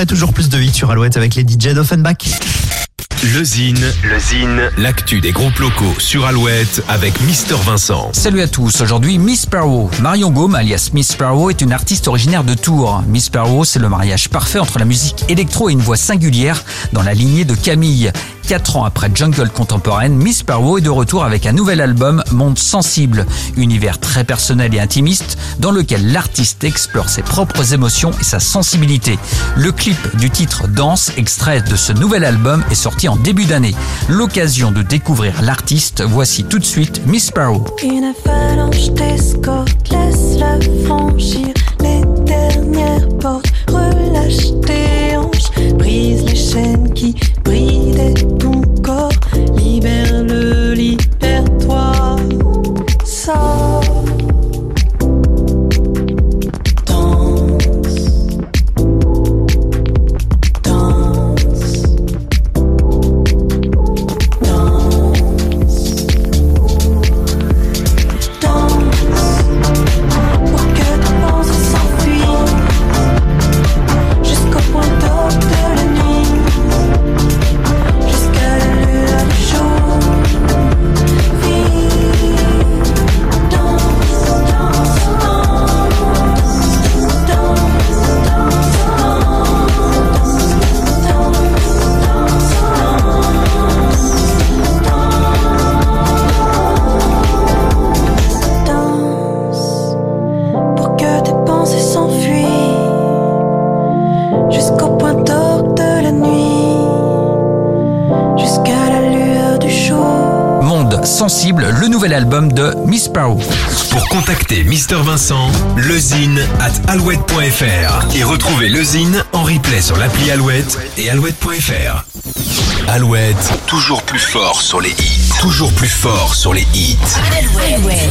après, toujours plus de hits sur Alouette avec les DJ d'Offenbach. Le Zine, le Zine, l'actu des groupes locaux sur Alouette avec Mister Vincent. Salut à tous, aujourd'hui Miss Sparrow. Marion Gaume, alias Miss Sparrow, est une artiste originaire de Tours. Miss Sparrow, c'est le mariage parfait entre la musique électro et une voix singulière dans la lignée de Camille. Quatre ans après Jungle contemporaine, Miss Sparrow est de retour avec un nouvel album, Monde Sensible, univers très personnel et intimiste dans lequel l'artiste explore ses propres émotions et sa sensibilité. Le clip du titre Danse, extrait de ce nouvel album, est sorti en début d'année. L'occasion de découvrir l'artiste, voici tout de suite Miss Sparrow. Une laisse-la franchir les dernières portes. Relâche tes hanches, brise les chaînes qui Sensible, le nouvel album de Miss Sparrow. Pour contacter Mister Vincent, lezine at alouette.fr et retrouver le Zine en replay sur l'appli Alouette et alouette.fr. Alouette, toujours plus fort sur les hits. Toujours plus fort sur les hits. Alouette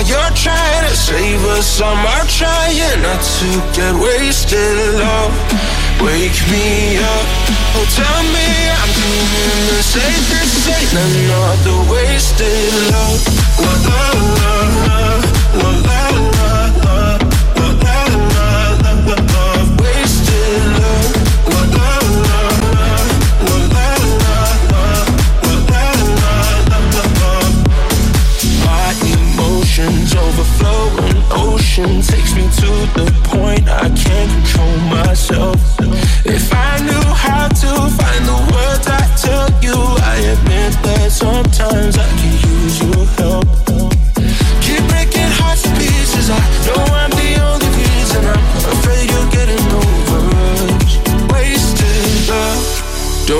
while you're trying to save us. I'm trying not to get wasted. Love, wake me up. Oh, tell me I'm doing the safest thing. Another wasted love. La la la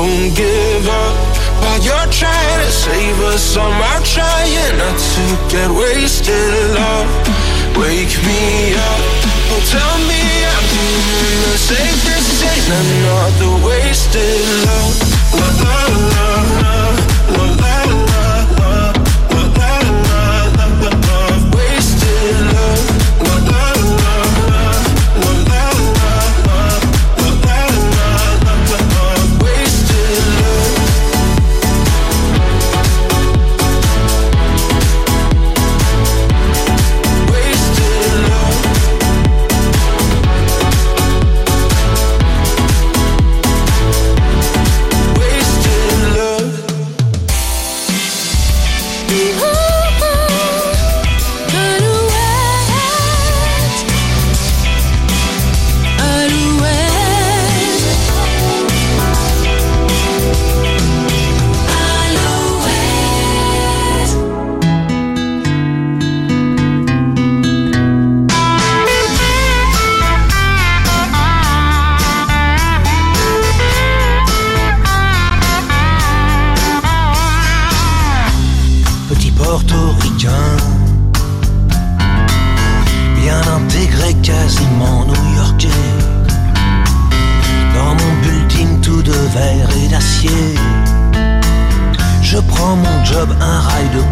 Don't give up while you're trying to save us. I'm out trying not to get wasted. Love, wake me up. Oh, tell me I'm doing the safest thing. Another wasted love. La la portoricain, bien intégré, quasiment new-yorkais. Dans mon bulletin tout de verre et d'acier, je prends mon job, un rail de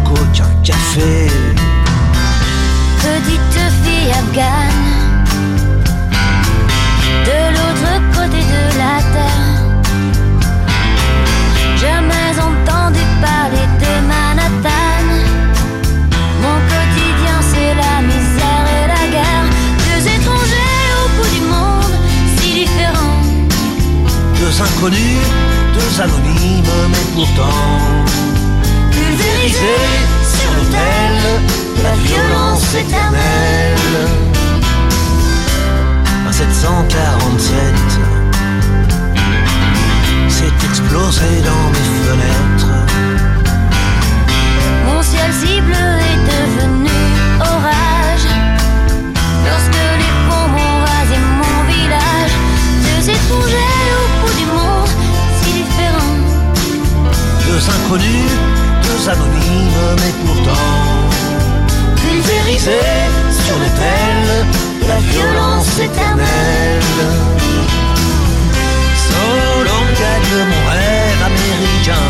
deux anonymes, mais pourtant pulvérisés. violence éternelle. Solo gagne mon rêve américain.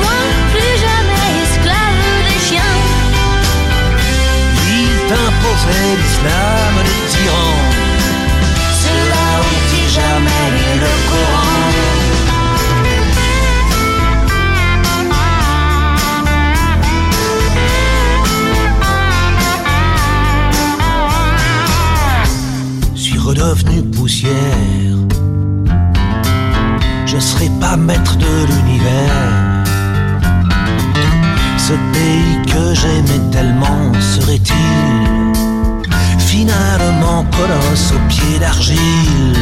Moi, plus jamais esclave des chiens. Il t'imposait l'islam des tyrans. devenue poussière. Je serai pas maître de l'univers. Ce pays que j'aimais tellement serait-il finalement colosse au pied d'argile?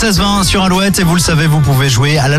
16-20 sur Alouette et vous le savez, vous pouvez jouer à la